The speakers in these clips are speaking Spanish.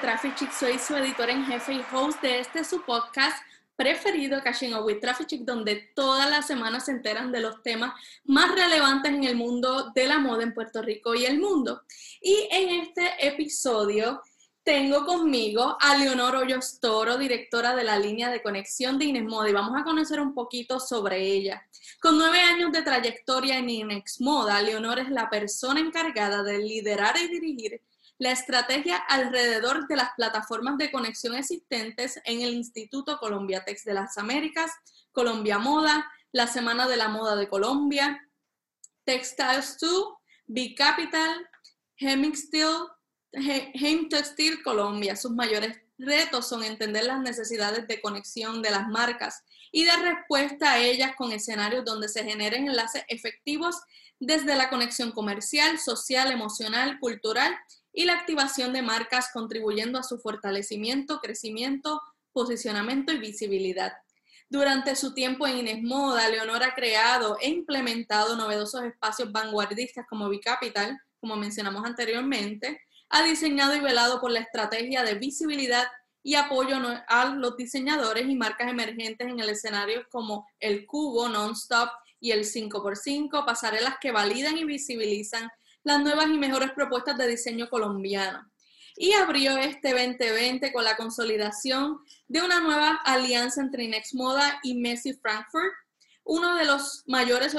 Traffic Chick, soy su editor en jefe y host de este su podcast preferido, Cashing Up with Traffic donde todas las semanas se enteran de los temas más relevantes en el mundo de la moda en Puerto Rico y el mundo. Y en este episodio tengo conmigo a Leonor Hoyos Toro, directora de la línea de conexión de Ines Moda, y vamos a conocer un poquito sobre ella. Con nueve años de trayectoria en Inex Moda, Leonor es la persona encargada de liderar y dirigir la estrategia alrededor de las plataformas de conexión existentes en el Instituto Colombiatex de las Américas, Colombia Moda, la Semana de la Moda de Colombia, Textiles 2, Big Capital, Hemixtil, Hem Textil Colombia. Sus mayores retos son entender las necesidades de conexión de las marcas y de respuesta a ellas con escenarios donde se generen enlaces efectivos desde la conexión comercial, social, emocional, cultural y la activación de marcas contribuyendo a su fortalecimiento, crecimiento, posicionamiento y visibilidad. Durante su tiempo en Inés Moda, Leonor ha creado e implementado novedosos espacios vanguardistas como Bicapital, como mencionamos anteriormente, ha diseñado y velado por la estrategia de visibilidad y apoyo a los diseñadores y marcas emergentes en el escenario como el Cubo, Nonstop y el 5x5, pasarelas que validan y visibilizan las nuevas y mejores propuestas de diseño colombiano. Y abrió este 2020 con la consolidación de una nueva alianza entre Inex Moda y Messi Frankfurt, uno de los mayores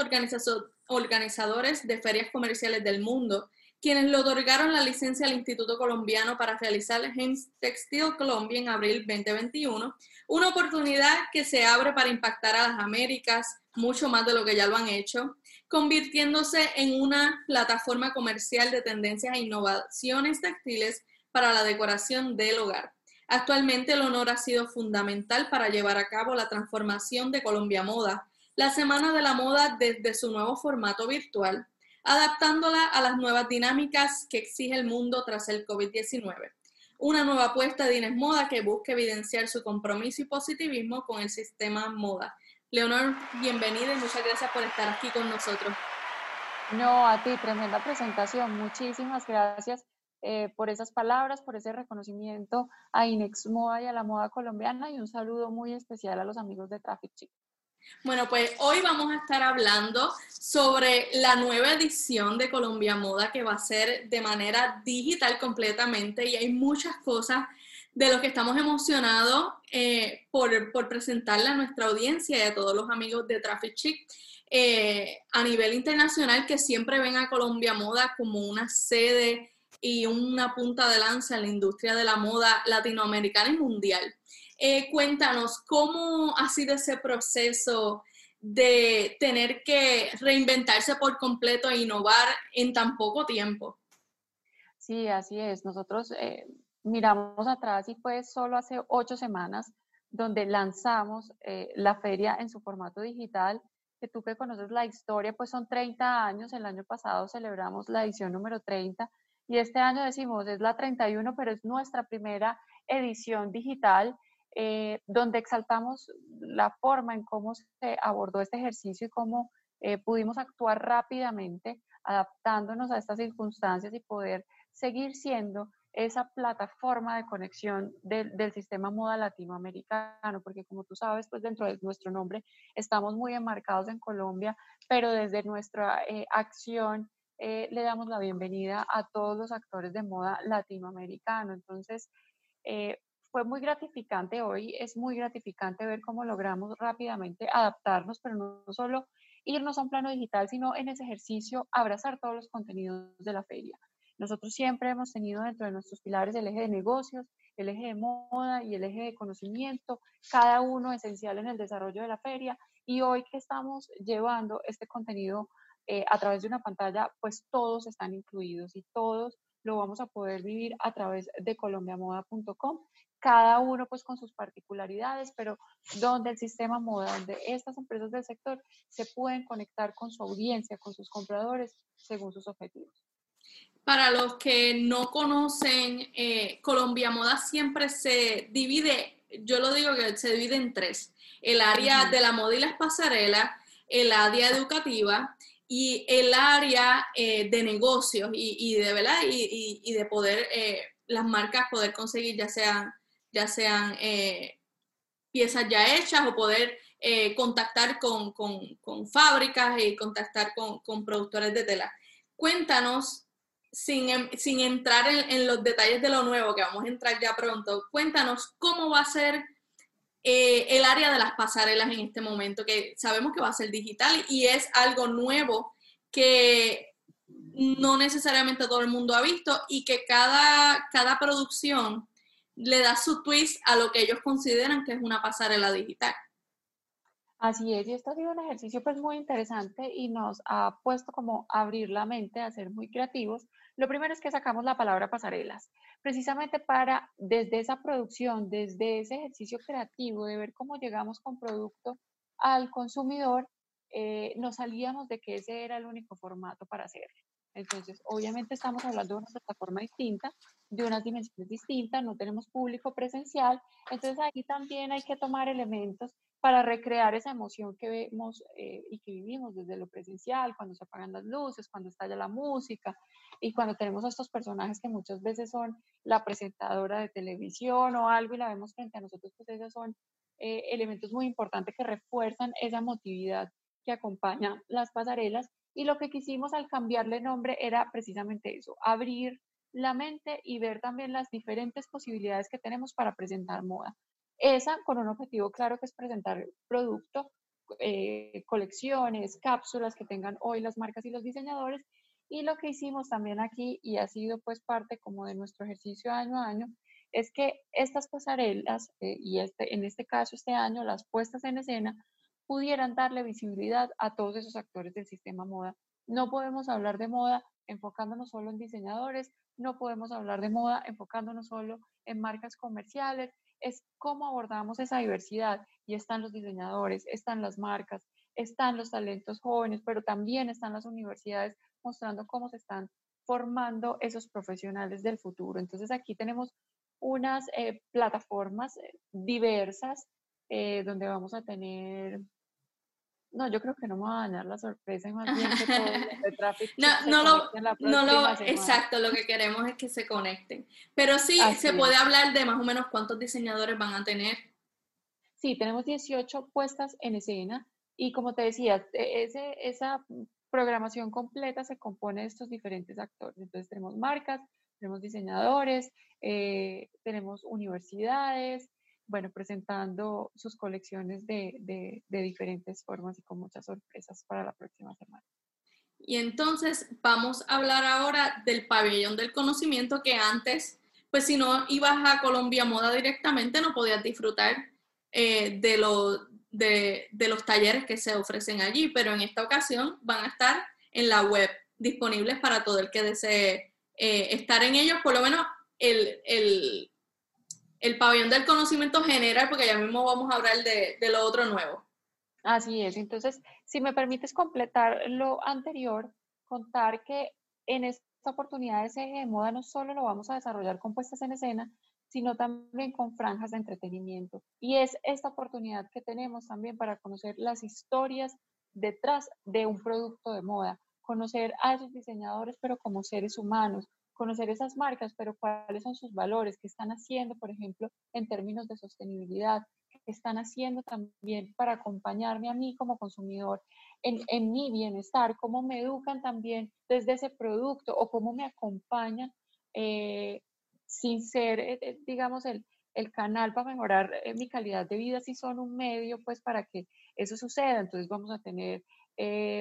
organizadores de ferias comerciales del mundo, quienes le otorgaron la licencia al Instituto Colombiano para realizar Hems Textile Colombia en abril 2021, una oportunidad que se abre para impactar a las Américas mucho más de lo que ya lo han hecho, convirtiéndose en una plataforma comercial de tendencias e innovaciones textiles para la decoración del hogar. Actualmente el honor ha sido fundamental para llevar a cabo la transformación de Colombia Moda, la Semana de la Moda desde su nuevo formato virtual, adaptándola a las nuevas dinámicas que exige el mundo tras el COVID-19. Una nueva apuesta de Inés Moda que busca evidenciar su compromiso y positivismo con el sistema moda, Leonor, bienvenida y muchas gracias por estar aquí con nosotros. No, a ti, tremenda presentación. Muchísimas gracias eh, por esas palabras, por ese reconocimiento a Inex Moda y a la moda colombiana y un saludo muy especial a los amigos de Traffic Chic. Bueno, pues hoy vamos a estar hablando sobre la nueva edición de Colombia Moda que va a ser de manera digital completamente y hay muchas cosas de los que estamos emocionados eh, por, por, presentarle a nuestra audiencia y a todos los amigos de Traffic Chic eh, a nivel internacional que siempre ven a Colombia Moda como una sede y una punta de lanza en la industria de la moda latinoamericana y mundial. Eh, cuéntanos, ¿cómo ha sido ese proceso de tener que reinventarse por completo e innovar en tan poco tiempo? Sí, así es. Nosotros miramos atrás y fue solo hace ocho semanas donde lanzamos eh, la feria en su formato digital, que tú que conoces la historia, pues son 30 años, el año pasado celebramos la edición número 30 y este año decimos es la 31, pero es nuestra primera edición digital eh, donde exaltamos la forma en cómo se abordó este ejercicio y cómo eh, pudimos actuar rápidamente, adaptándonos a estas circunstancias y poder seguir siendo esa plataforma de conexión del, sistema moda latinoamericano, porque como tú sabes, pues dentro de nuestro nombre estamos muy enmarcados en Colombia, pero desde nuestra eh, acción eh, le damos la bienvenida a todos los actores de moda latinoamericano. Entonces, eh, fue muy gratificante hoy, es muy gratificante ver cómo logramos rápidamente adaptarnos, pero no solo irnos a un plano digital, sino en ese ejercicio abrazar todos los contenidos de la feria. Nosotros siempre hemos tenido dentro de nuestros pilares el eje de negocios, el eje de moda y el eje de conocimiento, cada uno esencial en el desarrollo de la feria. Y hoy que estamos llevando este contenido eh, a través de una pantalla, pues todos están incluidos y todos lo vamos a poder vivir a través de colombiamoda.com, cada uno pues con sus particularidades, pero donde el sistema moda, donde estas empresas del sector se pueden conectar con su audiencia, con sus compradores, según sus objetivos. Para los que no conocen, eh, Colombia Moda siempre se divide, yo lo digo que se divide en tres. El área de la moda y las pasarelas, el área educativa y el área eh, de negocios y, de verdad y, de poder eh, las marcas poder conseguir ya sean, ya sean eh, piezas ya hechas o poder contactar con, fábricas y contactar con, productores de tela. Cuéntanos, sin, em, entrar en, los detalles de lo nuevo, que vamos a entrar ya pronto, cuéntanos cómo va a ser eh, el área de las pasarelas en este momento, que sabemos que va a ser digital y es algo nuevo que no necesariamente todo el mundo ha visto y que cada, cada producción le da su twist a lo que ellos consideran que es una pasarela digital. Así es, y esto ha sido un ejercicio pues muy interesante y nos ha puesto como abrir la mente a ser muy creativos. Lo primero es que sacamos la palabra pasarelas, precisamente para desde esa producción, desde ese ejercicio creativo de ver cómo llegamos con producto al consumidor, eh, nos salíamos de que ese era el único formato para hacerlo. Entonces, obviamente estamos hablando de una plataforma distinta, de unas dimensiones distintas, no tenemos público presencial, entonces aquí también hay que tomar elementos para recrear esa emoción que vemos eh, y que vivimos desde lo presencial, cuando se apagan las luces, cuando estalla la música y cuando tenemos a estos personajes que muchas veces son la presentadora de televisión o algo y la vemos frente a nosotros, pues esos son eh, elementos muy importantes que refuerzan esa emotividad que acompaña las pasarelas y lo que quisimos al cambiarle nombre era precisamente eso, abrir la mente y ver también las diferentes posibilidades que tenemos para presentar moda. Esa con un objetivo claro que es presentar producto, eh, colecciones, cápsulas que tengan hoy las marcas y los diseñadores. Y lo que hicimos también aquí, y ha sido pues parte como de nuestro ejercicio año a año, es que estas pasarelas, eh, y este, en este caso este año, las puestas en escena, pudieran darle visibilidad a todos esos actores del sistema moda. No podemos hablar de moda enfocándonos solo en diseñadores, no podemos hablar de moda enfocándonos solo en marcas comerciales, es cómo abordamos esa diversidad y están los diseñadores, están las marcas, están los talentos jóvenes, pero también están las universidades mostrando cómo se están formando esos profesionales del futuro. Entonces aquí tenemos unas eh, plataformas eh, diversas eh, donde vamos a tener no, yo creo que no me va a dañar la sorpresa y más bien que todo el tráfico. no, no lo, no lo exacto, lo que queremos es que se conecten. Pero sí, se puede hablar de más o menos cuántos diseñadores van a tener. Sí, tenemos 18 puestas en escena y como te decía, e, ese, esa programación completa se compone de estos diferentes actores. Entonces tenemos marcas, tenemos diseñadores, eh, tenemos universidades, bueno, presentando sus colecciones de, diferentes formas y con muchas sorpresas para la próxima semana. Y entonces vamos a hablar ahora del pabellón del conocimiento que antes, pues si no ibas a Colombia Moda directamente, no podías disfrutar eh, de, de, los talleres que se ofrecen allí, pero en esta ocasión van a estar en la web, disponibles para todo el que desee eh, estar en ellos, por lo menos el, el, el pabellón del conocimiento general, porque ya mismo vamos a hablar de, lo otro nuevo. Así es, entonces, si me permites completar lo anterior, contar que en esta oportunidad de CG de moda no solo lo vamos a desarrollar con puestas en escena, sino también con franjas de entretenimiento. Y es esta oportunidad que tenemos también para conocer las historias detrás de un producto de moda, conocer a esos diseñadores, pero como seres humanos, conocer esas marcas, pero cuáles son sus valores, qué están haciendo, por ejemplo, en términos de sostenibilidad, qué están haciendo también para acompañarme a mí como consumidor en, en mi bienestar, cómo me educan también desde ese producto o cómo me acompañan eh, sin ser, eh, eh, digamos, el, el canal para mejorar mi calidad de vida, si son un medio, pues para que eso suceda. Entonces vamos a tener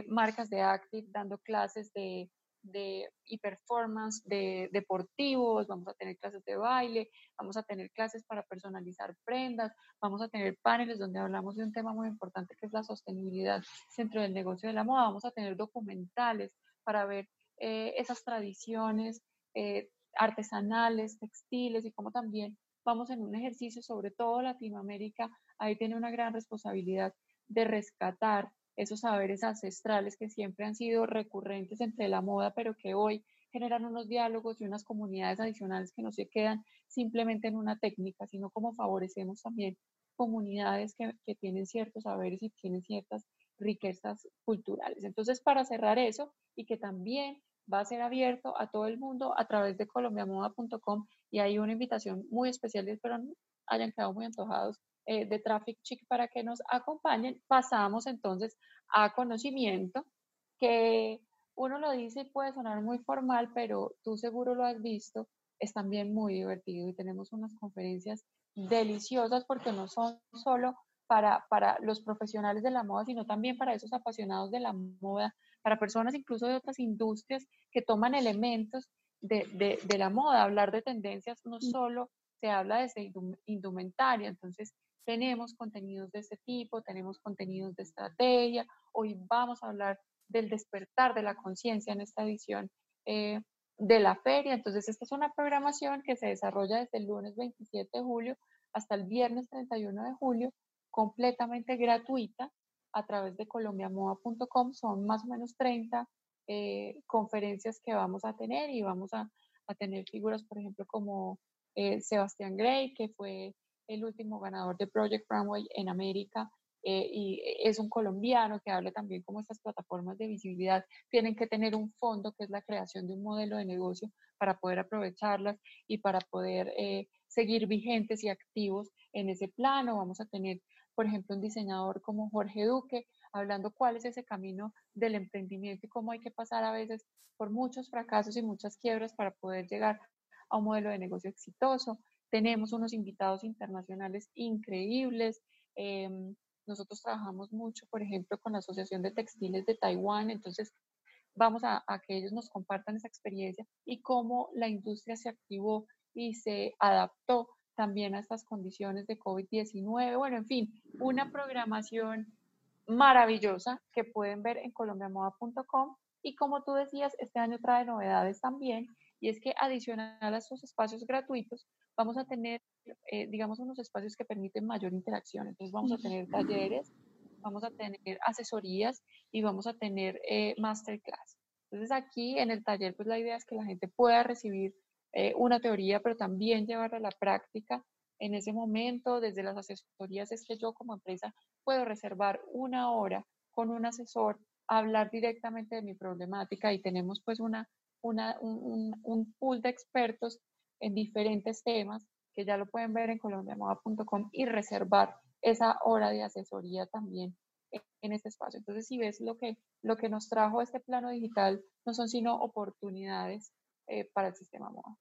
marcas de Active dando clases de de y performance de deportivos, vamos a tener clases de baile, vamos a tener clases para personalizar prendas, vamos a tener paneles donde hablamos de un tema muy importante que es la sostenibilidad dentro del negocio de la moda, vamos a tener documentales para ver eh, esas tradiciones eh, artesanales, textiles y cómo también vamos en un ejercicio, sobre todo Latinoamérica, ahí tiene una gran responsabilidad de rescatar esos saberes ancestrales que siempre han sido recurrentes entre la moda, pero que hoy generan unos diálogos y unas comunidades adicionales que no se quedan simplemente en una técnica, sino como favorecemos también comunidades que, que tienen ciertos saberes y tienen ciertas riquezas culturales. Entonces, para cerrar eso y que también va a ser abierto a todo el mundo a través de colombiamoda.com y hay una invitación muy especial espero hayan quedado muy antojados eh, de Traffic Chic para que nos acompañen. Pasamos entonces a conocimiento, que uno lo dice y puede sonar muy formal, pero tú seguro lo has visto, es también muy divertido y tenemos unas conferencias deliciosas porque no son solo para, para los profesionales de la moda, sino también para esos apasionados de la moda, para personas incluso de otras industrias que toman elementos de, de, de la moda. Hablar de tendencias no mm. solo se habla desde indumentaria, entonces tenemos contenidos de ese tipo, tenemos contenidos de estrategia. Hoy vamos a hablar del despertar de la conciencia en esta edición eh, de la feria. Entonces, esta es una programación que se desarrolla desde el lunes 27 de julio hasta el viernes 31 de julio, completamente gratuita a través de colombiamoda.com. Son más o menos 30 eh, conferencias que vamos a tener y vamos a, a tener figuras, por ejemplo, como eh, Sebastián Gray, que fue el último ganador de Project Runway en América. Eh, y es un colombiano que habla también como estas plataformas de visibilidad tienen que tener un fondo que es la creación de un modelo de negocio para poder aprovecharlas y para poder eh, seguir vigentes y activos en ese plano. Vamos a tener, por ejemplo, un diseñador como Jorge Duque hablando cuál es ese camino del emprendimiento y cómo hay que pasar a veces por muchos fracasos y muchas quiebras para poder llegar a un modelo de negocio exitoso. Tenemos unos invitados internacionales increíbles. Em, nosotros trabajamos mucho, por ejemplo, con la Asociación de Textiles de Taiwán, entonces vamos a, a, que ellos nos compartan esa experiencia y cómo la industria se activó y se adaptó también a estas condiciones de COVID-19. Bueno, en fin, una programación maravillosa que pueden ver en colombiamoda.com y como tú decías, este año trae novedades también y es que adicional a estos espacios gratuitos, vamos a tener, eh, digamos, unos espacios que permiten mayor interacción. Entonces vamos a tener talleres, vamos a tener asesorías y vamos a tener eh, masterclass. Entonces aquí en el taller, pues la idea es que la gente pueda recibir eh, una teoría, pero también llevarla a la práctica. En ese momento, desde las asesorías, es que yo como empresa puedo reservar una hora con un asesor, hablar directamente de mi problemática y tenemos pues una un, un, pool de expertos en diferentes temas que ya lo pueden ver en colombiamoda.com y reservar esa hora de asesoría también en este espacio. Entonces, si ves lo que, lo que nos trajo este plano digital, no son sino oportunidades eh, para el sistema moda.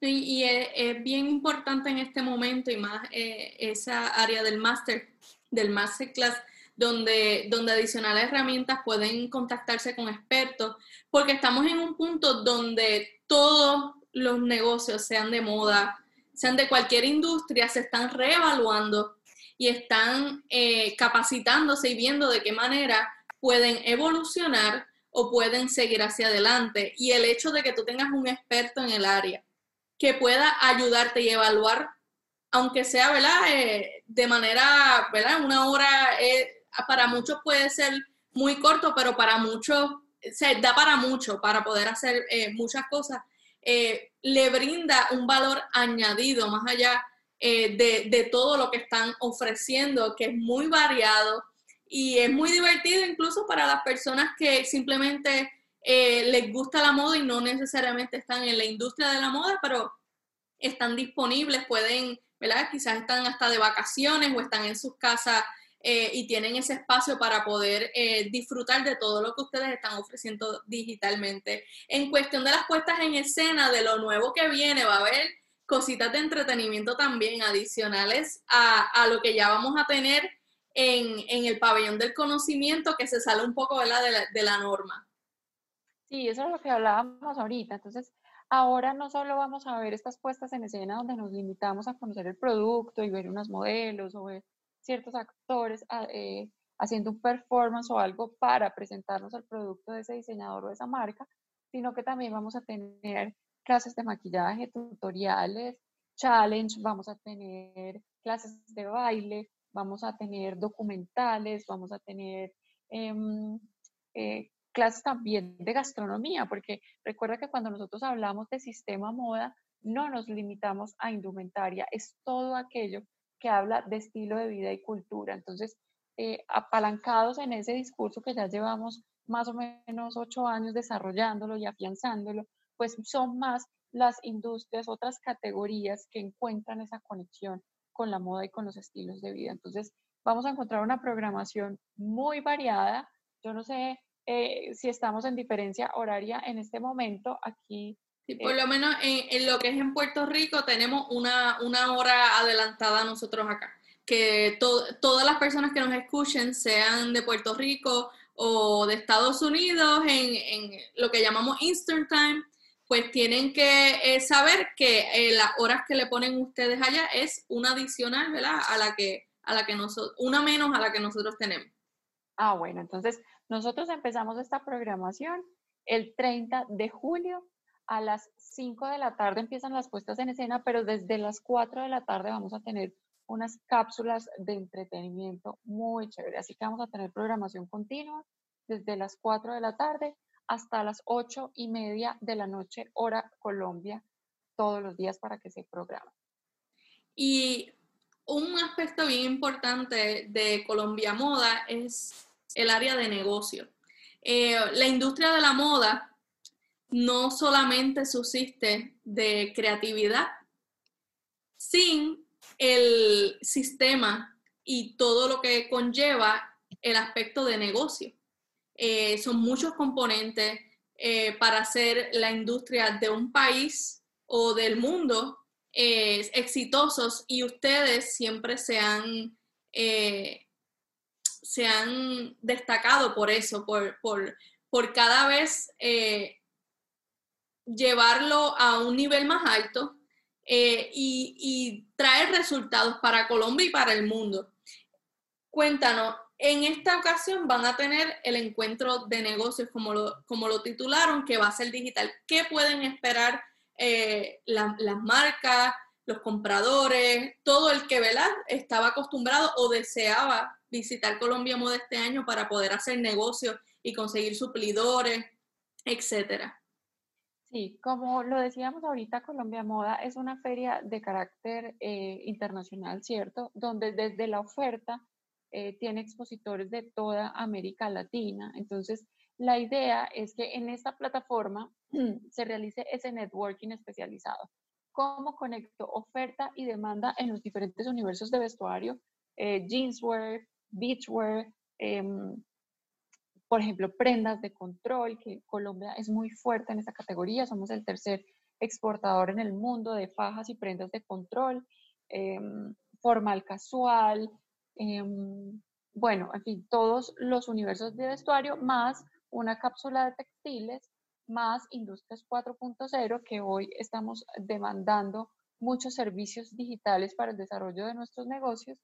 Y, es, bien importante en este momento y más eh, esa área del máster, del masterclass, donde, donde adicionales herramientas pueden contactarse con expertos, porque estamos en un punto donde todos los negocios, sean de moda, sean de cualquier industria, se están reevaluando y están eh, capacitándose y viendo de qué manera pueden evolucionar o pueden seguir hacia adelante. Y el hecho de que tú tengas un experto en el área que pueda ayudarte y evaluar, aunque sea, ¿verdad? Eh, de manera, ¿verdad? Una hora eh, para muchos puede ser muy corto, pero para muchos se da para mucho, para poder hacer muchas cosas. Eh, le brinda un valor añadido más allá eh, de, de, todo lo que están ofreciendo, que es muy variado y es muy divertido incluso para las personas que simplemente les gusta la moda y no necesariamente están en la industria de la moda, pero están disponibles, pueden, ¿verdad? Quizás están hasta de vacaciones o están en sus casas eh, y tienen ese espacio para poder eh, disfrutar de todo lo que ustedes están ofreciendo digitalmente. En cuestión de las puestas en escena, de lo nuevo que viene, va a haber cositas de entretenimiento también adicionales a, a lo que ya vamos a tener en, en, el pabellón del conocimiento que se sale un poco De, la, de la norma. Sí, eso es lo que hablábamos ahorita. Entonces, ahora no solo vamos a ver estas puestas en escena donde nos limitamos a conocer el producto y ver unos modelos o ver ciertos actores ah, eh, haciendo un performance o algo para presentarnos el producto de ese diseñador o de esa marca, sino que también vamos a tener clases de maquillaje, tutoriales, challenge, vamos a tener clases de baile, vamos a tener documentales, vamos a tener em, eh, clases también de gastronomía, porque recuerda que cuando nosotros hablamos de sistema moda, no nos limitamos a indumentaria, es todo aquello que habla de estilo de vida y cultura. Entonces, eh, apalancados en ese discurso que ya llevamos más o menos ocho años desarrollándolo y afianzándolo, pues son más las industrias, otras categorías que encuentran esa conexión con la moda y con los estilos de vida. Entonces, vamos a encontrar una programación muy variada. Yo no sé eh, si estamos en diferencia horaria en este momento. Aquí. Sí, por lo menos en, lo que es en Puerto Rico tenemos una, una hora adelantada nosotros acá. Que todas las personas que nos escuchen, sean de Puerto Rico o de Estados Unidos, en, en lo que llamamos Eastern Time, pues tienen que eh, saber que eh, las horas que le ponen ustedes allá es una adicional, ¿verdad? A la que, a la que nosotros, una menos a la que nosotros tenemos. Ah, bueno, entonces nosotros empezamos esta programación el 30 de julio a las 5 de la tarde empiezan las puestas en escena, pero desde las 4 de la tarde vamos a tener unas cápsulas de entretenimiento muy chévere. Así que vamos a tener programación continua desde las 4 de la tarde hasta las ocho y media de la noche, hora Colombia, todos los días para que se programe. Y un aspecto bien importante de Colombia Moda es el área de negocio. Eh, la industria de la moda no solamente subsiste de creatividad, sin el sistema y todo lo que conlleva el aspecto de negocio. Eh, son muchos componentes eh, para hacer la industria de un país o del mundo eh, exitosos y ustedes siempre se han, se han destacado por eso, por, por, cada vez llevarlo a un nivel más alto y, y traer resultados para Colombia y para el mundo. Cuéntanos, en esta ocasión van a tener el encuentro de negocios, como lo, como lo titularon, que va a ser digital. ¿Qué pueden esperar eh, las marcas, los compradores, todo el que ¿verdad? estaba acostumbrado o deseaba visitar Colombia Moda este año para poder hacer negocios y conseguir suplidores, etcétera? Sí, como lo decíamos ahorita, Colombia Moda es una feria de carácter eh, internacional, ¿cierto? Donde desde la oferta eh, tiene expositores de toda América Latina. Entonces, la idea es que en esta plataforma se realice ese networking especializado. ¿Cómo conecto oferta y demanda en los diferentes universos de vestuario? Eh, jeanswear, beachwear, em, por ejemplo, prendas de control, que Colombia es muy fuerte en esa categoría. Somos el tercer exportador en el mundo de fajas y prendas de control, em, formal casual, Em, bueno, en fin, todos los universos de vestuario, más una cápsula de textiles, más Industrias 4.0, que hoy estamos demandando muchos servicios digitales para el desarrollo de nuestros negocios,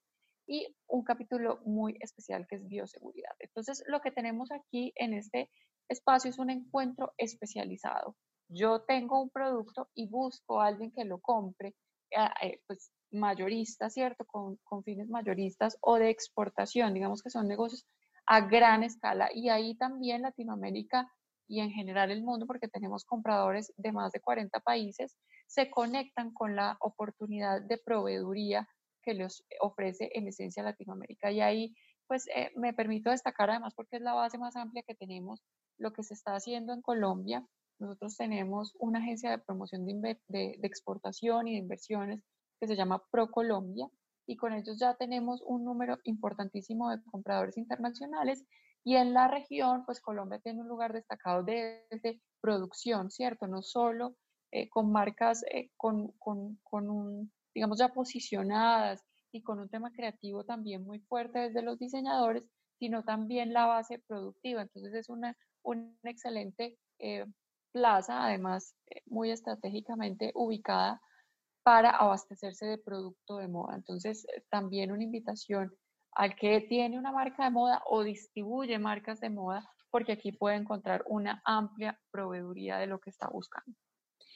y un capítulo muy especial que es bioseguridad. Entonces, lo que tenemos aquí en este espacio es un encuentro especializado. Yo tengo un producto y busco a alguien que lo compre, eh, eh, pues mayoristas, ¿cierto? Con, con, fines mayoristas o de exportación, digamos que son negocios a gran escala. Y ahí también Latinoamérica y en general el mundo, porque tenemos compradores de más de 40 países, se conectan con la oportunidad de proveeduría que les ofrece en esencia Latinoamérica. Y ahí, pues, eh, me permito destacar además porque es la base más amplia que tenemos, lo que se está haciendo en Colombia. Nosotros tenemos una agencia de promoción de, de, de exportación y de inversiones que se llama ProColombia y con ellos ya tenemos un número importantísimo de compradores internacionales y en la región, pues Colombia tiene un lugar destacado desde producción, ¿cierto? No solo eh, con marcas eh, con, con, con, un, digamos, ya posicionadas y con un tema creativo también muy fuerte desde los diseñadores, sino también la base productiva. Entonces es una, una excelente eh, plaza, además muy estratégicamente ubicada para abastecerse de producto de moda. Entonces, eh, también una invitación al que tiene una marca de moda o distribuye marcas de moda, porque aquí puede encontrar una amplia proveeduría de lo que está buscando.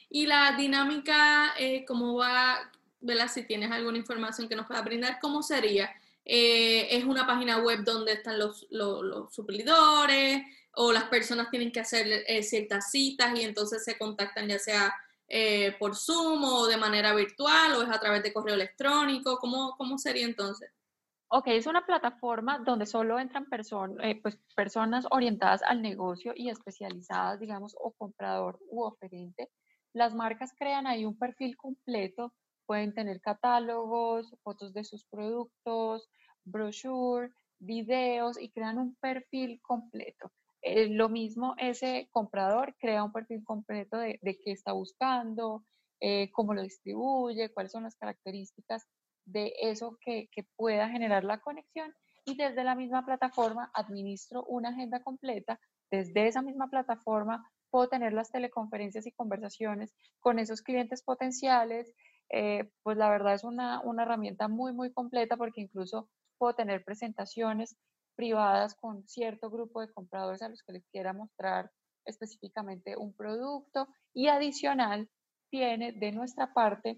Y la dinámica, eh, ¿cómo va? ¿Verdad? Si tienes alguna información que nos pueda brindar, ¿cómo sería? Eh, ¿Es una página web donde están los, los, suplidores o las personas tienen que hacer ciertas citas y entonces se contactan ya sea eh, por Zoom o de manera virtual o es a través de correo electrónico? ¿Cómo, cómo sería entonces? Ok, es una plataforma donde solo entran eh, pues, personas orientadas al negocio y especializadas, digamos, o comprador u oferente. Las marcas crean ahí un perfil completo, pueden tener catálogos, fotos de sus productos, brochure, videos y crean un perfil completo. Eh, lo mismo ese comprador crea un perfil completo de, qué está buscando, eh, cómo lo distribuye, cuáles son las características de eso que, pueda generar la conexión y desde la misma plataforma administro una agenda completa. Desde esa misma plataforma puedo tener las teleconferencias y conversaciones con esos clientes potenciales. Eh, pues la verdad es una, una herramienta muy, muy completa porque incluso puedo tener presentaciones privadas con cierto grupo de compradores a los que les quiera mostrar específicamente un producto y adicional tiene de nuestra parte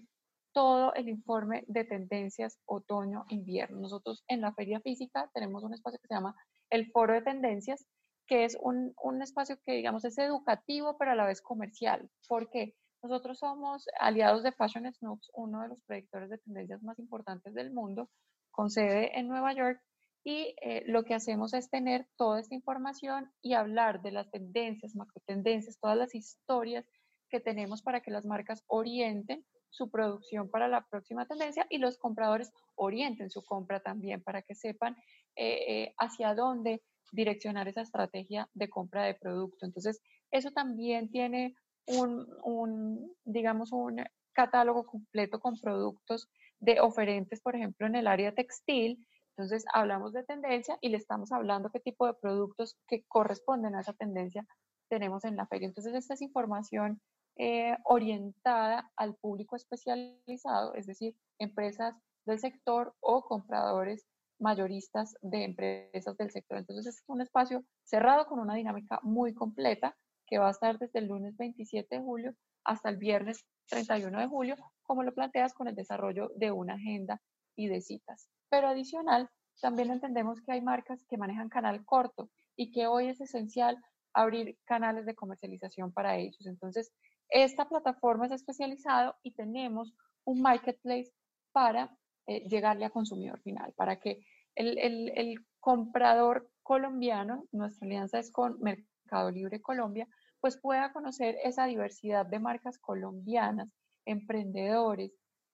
todo el informe de tendencias otoño-invierno. Nosotros en la feria física tenemos un espacio que se llama el Foro de Tendencias, que es un, un espacio que, digamos, es educativo, pero a la vez comercial. ¿Por qué? Nosotros somos aliados de Fashion Snoops, uno de los predictores de tendencias más importantes del mundo, con sede en Nueva York, y eh, lo que hacemos es tener toda esta información y hablar de las tendencias, macro tendencias, todas las historias que tenemos para que las marcas orienten su producción para la próxima tendencia y los compradores orienten su compra también para que sepan eh, eh, hacia dónde direccionar esa estrategia de compra de producto. Entonces, eso también tiene un, un, digamos, un catálogo completo con productos de oferentes, por ejemplo, en el área textil. Entonces, hablamos de tendencia y le estamos hablando qué tipo de productos que corresponden a esa tendencia tenemos en la feria. Entonces, esta es información eh, orientada al público especializado, es decir, empresas del sector o compradores mayoristas de empresas del sector. Entonces es un espacio cerrado con una dinámica muy completa que va a estar desde el lunes 27 de julio hasta el viernes 31 de julio, como lo planteas con el desarrollo de una agenda y de citas. Pero adicional, también entendemos que hay marcas que manejan canal corto y que hoy es esencial abrir canales de comercialización para ellos. Entonces, esta plataforma es especializada y tenemos un marketplace para eh, llegarle a consumidor final, para que el, el, comprador colombiano, nuestra alianza es con Mercado Libre Colombia, pues pueda conocer esa diversidad de marcas colombianas, emprendedores,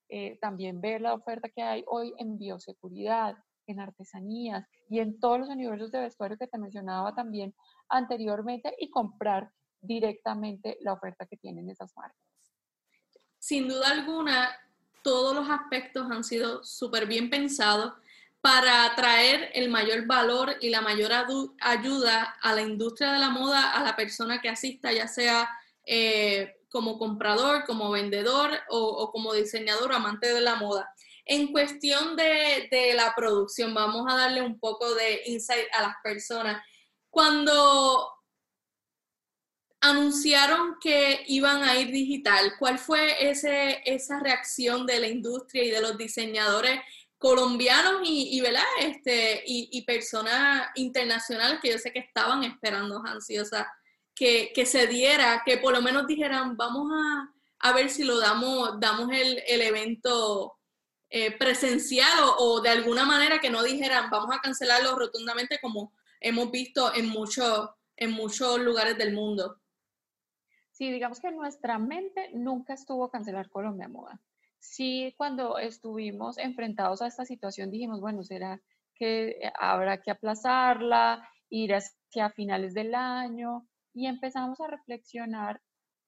eh, también ver la oferta que hay hoy en bioseguridad, en artesanías y en todos los universos de vestuario que te mencionaba también anteriormente y comprar directamente la oferta que tienen esas marcas. Sin duda alguna, todos los aspectos han sido súper bien pensados para traer el mayor valor y la mayor ayuda a la industria de la moda, a la persona que asista, ya sea eh, como comprador, como vendedor o, como diseñador amante de la moda. En cuestión de, la producción, vamos a darle un poco de insight a las personas. Cuando anunciaron que iban a ir digital. ¿Cuál fue esa reacción de la industria y de los diseñadores colombianos y, y, Este, y, personas internacionales que yo sé que estaban esperando ansiosas que, que se diera, que por lo menos dijeran, vamos a, ver si lo damos, damos el, evento eh, presencial o, de alguna manera que no dijeran, vamos a cancelarlo rotundamente como hemos visto en, muchos en muchos lugares del mundo. Sí, digamos que nuestra mente nunca estuvo cancelar Colombia Moda. Sí, cuando estuvimos enfrentados a esta situación dijimos, bueno, ¿será que habrá que aplazarla, ir hacia finales del año? Y empezamos a reflexionar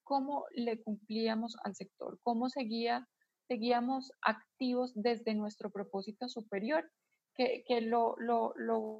cómo le cumplíamos al sector, cómo seguía, seguíamos activos desde nuestro propósito superior, que, lo,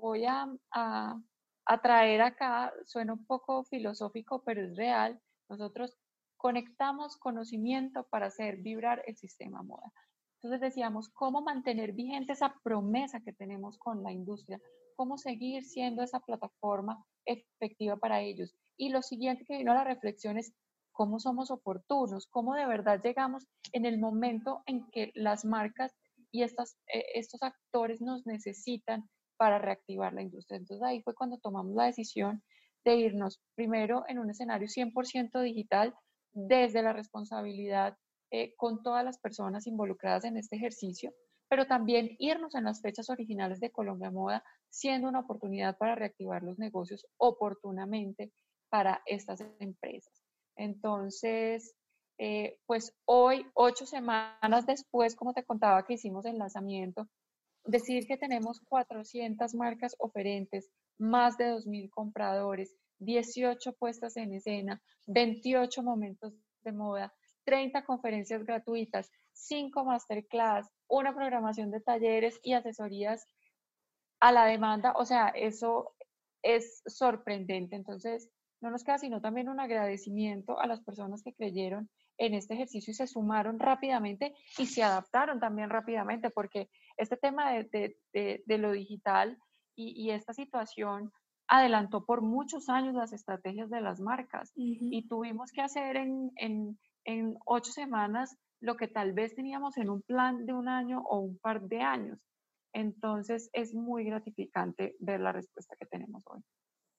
voy a, a traer acá, suena un poco filosófico, pero es real nosotros conectamos conocimiento para hacer vibrar el sistema moda. Entonces decíamos, ¿cómo mantener vigente esa promesa que tenemos con la industria? ¿Cómo seguir siendo esa plataforma efectiva para ellos? Y lo siguiente que vino a la reflexión es, ¿cómo somos oportunos? ¿Cómo de verdad llegamos en el momento en que las marcas y estas, eh, estos actores nos necesitan para reactivar la industria? Entonces ahí fue cuando tomamos la decisión de irnos primero en un escenario 100% digital desde la responsabilidad eh, con todas las personas involucradas en este ejercicio, pero también irnos en las fechas originales de Colombia Moda, siendo una oportunidad para reactivar los negocios oportunamente para estas empresas. Entonces, eh, pues hoy, ocho semanas después, como te contaba que hicimos el lanzamiento, decir que tenemos 400 marcas oferentes, más de 2.000 compradores, 18 puestas en escena, 28 momentos de moda, 30 conferencias gratuitas, 5 masterclass, una programación de talleres y asesorías a la demanda. O sea, eso es sorprendente. Entonces, no nos queda sino también un agradecimiento a las personas que creyeron en este ejercicio y se sumaron rápidamente y se adaptaron también rápidamente, porque este tema de, lo digital y, esta situación adelantó por muchos años las estrategias de las marcas y tuvimos que hacer en, en ocho semanas lo que tal vez teníamos en un plan de un año o un par de años. Entonces es muy gratificante ver la respuesta que tenemos hoy.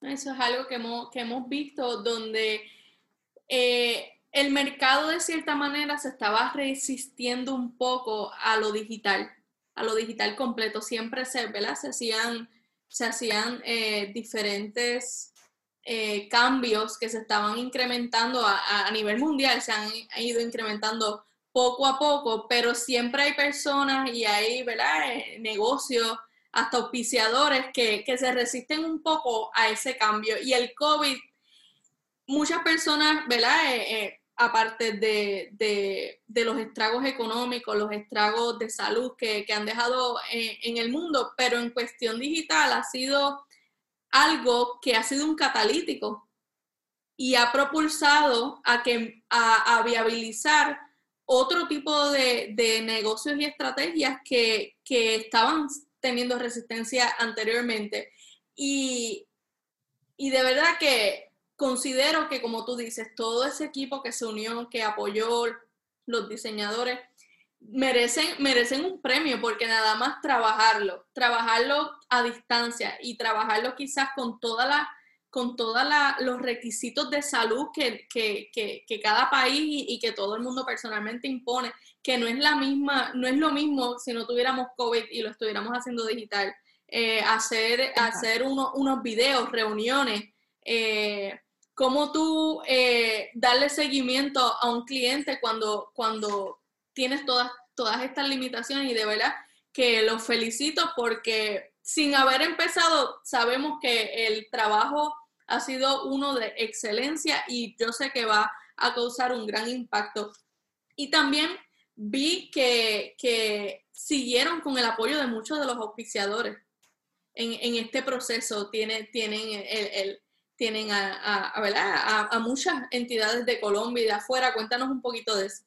Eso es algo que hemos, que hemos visto donde eh, el mercado de cierta manera se estaba resistiendo un poco a lo digital, a lo digital completo. Siempre se, ¿verdad? se hacían, se hacían eh, diferentes eh, cambios que se estaban incrementando a, nivel mundial, se han ido incrementando poco a poco, pero siempre hay personas y hay ¿verdad? negocios hasta auspiciadores que, se resisten un poco a ese cambio. Y el COVID, muchas personas, ¿verdad? Eh, eh, aparte de, los estragos económicos, los estragos de salud que, han dejado eh, en el mundo, pero en cuestión digital ha sido algo que ha sido un catalítico y ha propulsado a, que, a, viabilizar otro tipo de, negocios y estrategias que, que estaban teniendo resistencia anteriormente. Y, de verdad que considero que, como tú dices, todo ese equipo que se unió, que apoyó los diseñadores, merecen, merecen un premio porque nada más trabajarlo, trabajarlo a distancia y trabajarlo quizás con toda la con todos los requisitos de salud que, cada país y, que todo el mundo personalmente impone, que no es la misma, no es lo mismo si no tuviéramos COVID y lo estuviéramos haciendo digital. Eh, hacer hacer unos videos, reuniones, eh, cómo tú eh, darle seguimiento a un cliente cuando, cuando tienes todas, todas estas limitaciones y de verdad que los felicito porque sin haber empezado sabemos que el trabajo ha sido uno de excelencia y yo sé que va a causar un gran impacto. Y también vi que, siguieron con el apoyo de muchos de los auspiciadores en, este proceso. tienen, el, tienen a, a, muchas entidades de Colombia y de afuera. Cuéntanos un poquito de eso.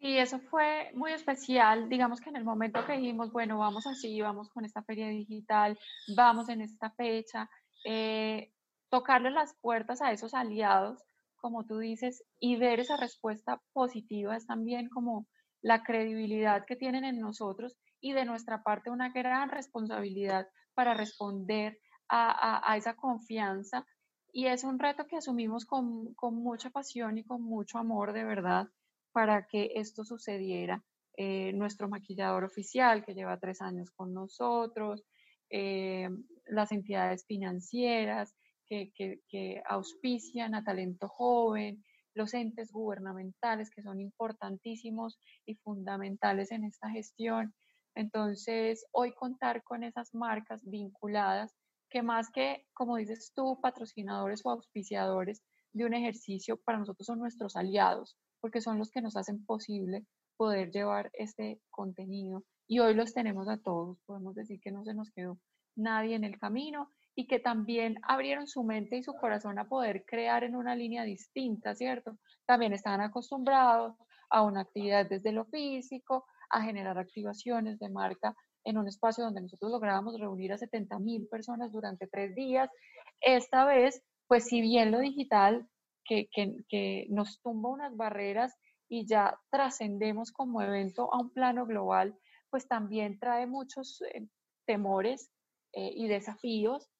Sí, eso fue muy especial. Digamos que en el momento que dijimos, bueno, vamos así, vamos con esta feria digital, vamos en esta fecha, eh, tocarle las puertas a esos aliados, como tú dices, y ver esa respuesta positiva es también como la credibilidad que tienen en nosotros y de nuestra parte una gran responsabilidad para responder a, esa confianza. Y es un reto que asumimos con, mucha pasión y con mucho amor de verdad para que esto sucediera. Eh, nuestro maquillador oficial que lleva tres años con nosotros, eh, las entidades financieras, que, auspician a talento joven, los entes gubernamentales que son importantísimos y fundamentales en esta gestión. Entonces, hoy contar con esas marcas vinculadas, que más que, como dices tú, patrocinadores o auspiciadores de un ejercicio, para nosotros son nuestros aliados, porque son los que nos hacen posible poder llevar este contenido. Y hoy los tenemos a todos, podemos decir que no se nos quedó nadie en el camino y que también abrieron su mente y su corazón a poder crear en una línea distinta, ¿cierto? También estaban acostumbrados a una actividad desde lo físico, a generar activaciones de marca en un espacio donde nosotros lográbamos reunir a 70 mil personas durante tres días. Esta vez, pues si bien lo digital, que, que, nos tumba unas barreras y ya trascendemos como evento a un plano global, pues también trae muchos eh, temores eh, y desafíos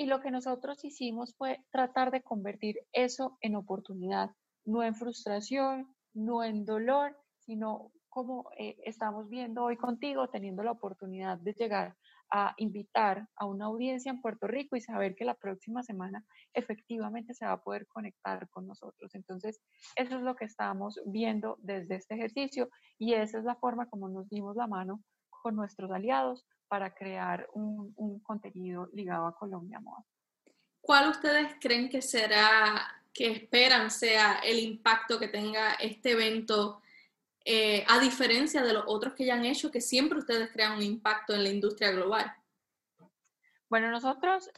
y lo que nosotros hicimos fue tratar de convertir eso en oportunidad, no en frustración, no en dolor, sino como eh, estamos viendo hoy contigo, teniendo la oportunidad de llegar a invitar a una audiencia en Puerto Rico y saber que la próxima semana efectivamente se va a poder conectar con nosotros. Entonces, eso es lo que estamos viendo desde este ejercicio y esa es la forma como nos dimos la mano con nuestros aliados para crear un, un contenido ligado a Colombia Moda. ¿Cuál ustedes creen que será, que esperan sea el impacto que tenga este evento? Eh, a diferencia de los otros que ya han hecho, que siempre ustedes crean un impacto en la industria global? Bueno, nosotros,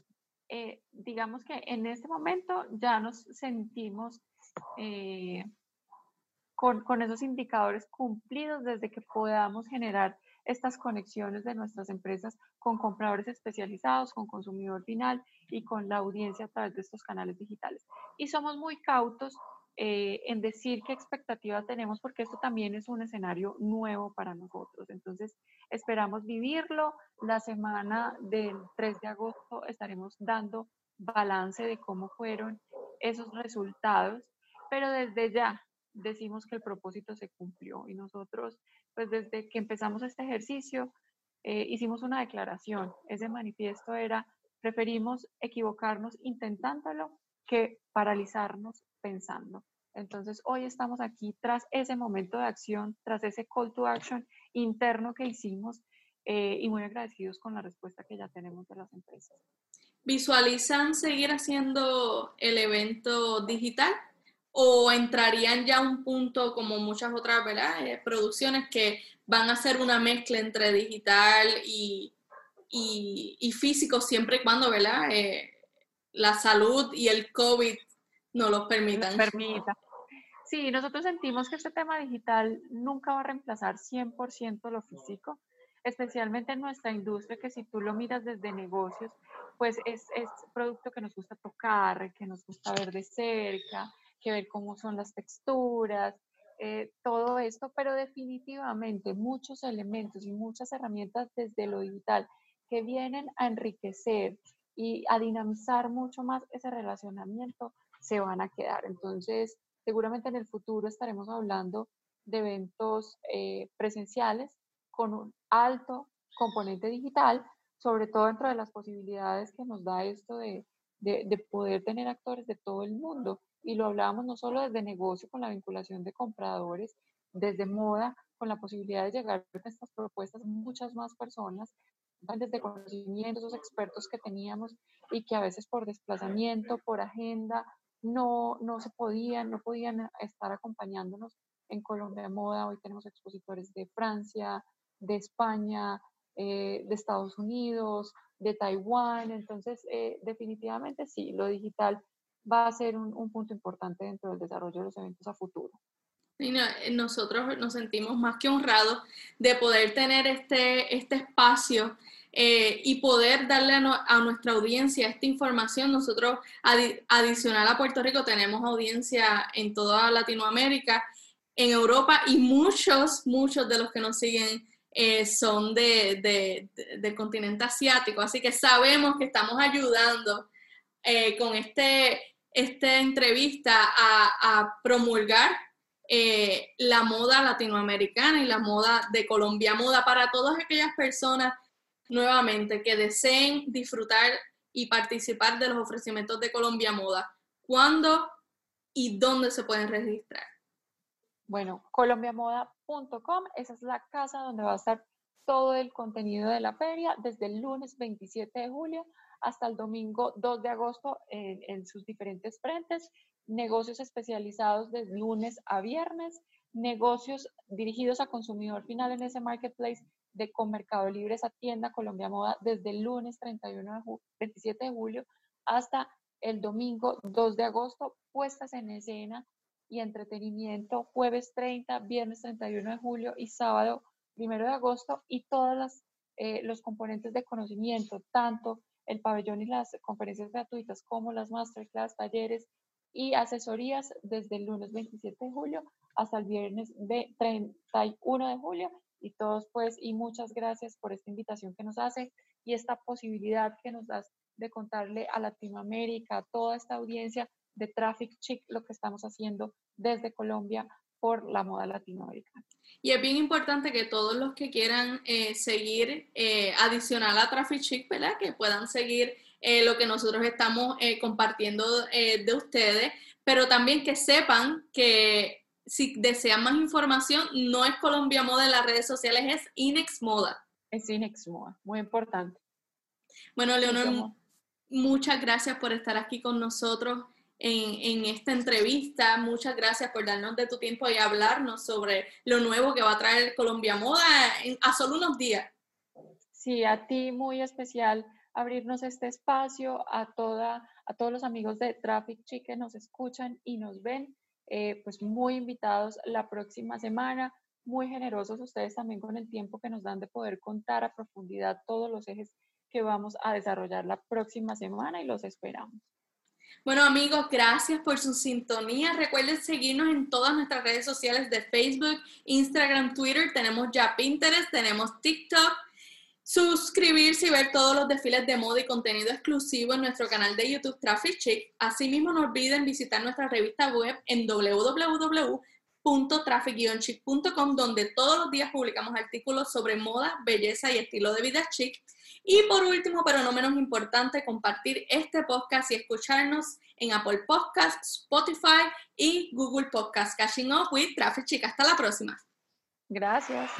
eh, digamos que en este momento ya nos sentimos eh, con, con esos indicadores cumplidos desde que podamos generar estas conexiones de nuestras empresas con compradores especializados, con consumidor final y con la audiencia a través de estos canales digitales. Y somos muy cautos eh, en decir qué expectativa tenemos, porque esto también es un escenario nuevo para nosotros. Entonces, esperamos vivirlo. La semana del 3 de agosto estaremos dando balance de cómo fueron esos resultados, pero desde ya decimos que el propósito se cumplió y nosotros, pues desde que empezamos este ejercicio, eh, hicimos una declaración. Ese manifiesto era, preferimos equivocarnos intentándolo que paralizarnos pensando. Entonces, hoy estamos aquí tras ese momento de acción, tras ese call to action interno que hicimos eh, y muy agradecidos con la respuesta que ya tenemos de las empresas. ¿Visualizan seguir haciendo el evento digital o entrarían ya a un punto como muchas otras eh, producciones que van a hacer una mezcla entre digital y, y, físico siempre y cuando ¿verdad? Eh, la salud y el COVID no los permitan. permita. Sí, nosotros sentimos que este tema digital nunca va a reemplazar 100% lo físico, especialmente en nuestra industria, que si tú lo miras desde negocios, pues es, es producto que nos gusta tocar, que nos gusta ver de cerca, que ver cómo son las texturas, eh, todo esto, pero definitivamente muchos elementos y muchas herramientas desde lo digital que vienen a enriquecer y a dinamizar mucho más ese relacionamiento se van a quedar. Entonces, seguramente en el futuro estaremos hablando de eventos eh, presenciales con un alto componente digital, sobre todo dentro de las posibilidades que nos da esto de, de, poder tener actores de todo el mundo. Y lo hablábamos no solo desde negocio con la vinculación de compradores, desde moda, con la posibilidad de llegar a estas propuestas muchas más personas, desde conocimientos, esos expertos que teníamos y que a veces por desplazamiento, por agenda, no, no se podían, no podían estar acompañándonos en Colombia Moda. Hoy tenemos expositores de Francia, de España, eh, de Estados Unidos, de Taiwán. Entonces, eh, definitivamente sí, lo digital va a ser un, punto importante dentro del desarrollo de los eventos a futuro. nosotros nos sentimos más que honrados de poder tener este, este espacio eh, y poder darle a, nuestra audiencia esta información. Nosotros, adicional a Puerto Rico, tenemos audiencia en toda Latinoamérica, en Europa y muchos, muchos de los que nos siguen eh, son de, del continente asiático. Así que sabemos que estamos ayudando eh, con este, esta entrevista a, promulgar la moda latinoamericana y la moda de Colombia Moda para todas aquellas personas nuevamente que deseen disfrutar y participar de los ofrecimientos de Colombia Moda, ¿cuándo y dónde se pueden registrar? Bueno, colombiamoda.com, esa es la casa donde va a estar todo el contenido de la feria desde el lunes 27 de julio hasta el domingo 2 de agosto en, en sus diferentes frentes, negocios especializados de lunes a viernes, negocios dirigidos a consumidor final en ese marketplace de con Mercado Libre esa tienda Colombia Moda desde el lunes 31 de 27 de julio hasta el domingo 2 de agosto, puestas en escena y entretenimiento jueves 30, viernes 31 de julio y sábado 1 de agosto y todos eh, los componentes de conocimiento, tanto el pabellón y las conferencias gratuitas como las masterclass, talleres y asesorías desde el lunes 27 de julio hasta el viernes 31 de julio y todos pues, y muchas gracias por esta invitación que nos hace y esta posibilidad que nos das de contarle a Latinoamérica, a toda esta audiencia de Traffic Chic, lo que estamos haciendo desde Colombia por la moda latinoamericana. Y es bien importante que todos los que quieran eh, seguir eh, adicional a Traffic Chic, ¿verdad? Que puedan seguir eh, lo que nosotros estamos compartiendo de ustedes, pero también que sepan que si desean más información, no es Colombia Moda en las redes sociales, es Inex Moda. Es Inex Moda, muy importante. Bueno, Leonor, muchas gracias por estar aquí con nosotros en, esta entrevista. Muchas gracias por darnos de tu tiempo y hablarnos sobre lo nuevo que va a traer Colombia Moda a solo unos días. Sí, a ti muy especial abrirnos este espacio, a, toda, a todos los amigos de Traffic Chic que nos escuchan y nos ven, eh, pues muy invitados la próxima semana, muy generosos ustedes también con el tiempo que nos dan de poder contar a profundidad todos los ejes que vamos a desarrollar la próxima semana y los esperamos. Bueno amigos, gracias por su sintonía. Recuerden seguirnos en todas nuestras redes sociales de Facebook, Instagram, Twitter. Tenemos ya Pinterest, tenemos TikTok. Suscribirse y ver todos los desfiles de moda y contenido exclusivo en nuestro canal de YouTube Traffic Chic. Asimismo, no olviden visitar nuestra revista web en www.traffic-chic.com donde todos los días publicamos artículos sobre moda, belleza y estilo de vida chic. Y por último, pero no menos importante, compartir este podcast y escucharnos en Apple Podcasts, Spotify y Google Podcasts. Cashing Up with Traffic Chica. Hasta la próxima. Gracias.